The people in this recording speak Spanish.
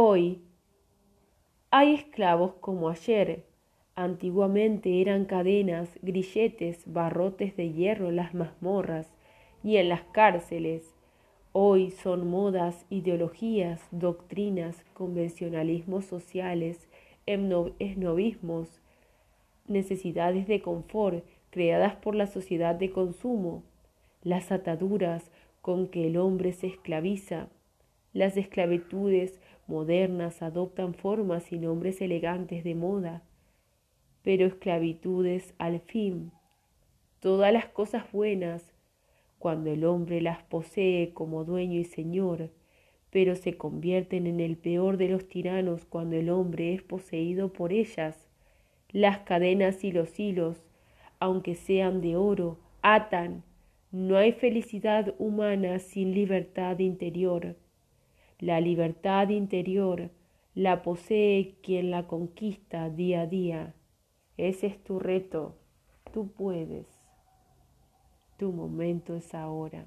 Hoy hay esclavos como ayer. Antiguamente eran cadenas, grilletes, barrotes de hierro las mazmorras y en las cárceles. Hoy son modas, ideologías, doctrinas, convencionalismos sociales, esnovismos, necesidades de confort creadas por la sociedad de consumo, las ataduras con que el hombre se esclaviza, las esclavitudes modernas adoptan formas y nombres elegantes de moda, pero esclavitudes al fin. Todas las cosas buenas, cuando el hombre las posee como dueño y señor, pero se convierten en el peor de los tiranos cuando el hombre es poseído por ellas. Las cadenas y los hilos, aunque sean de oro, atan. No hay felicidad humana sin libertad interior. La libertad interior la posee quien la conquista día a día. Ese es tu reto. Tú puedes. Tu momento es ahora.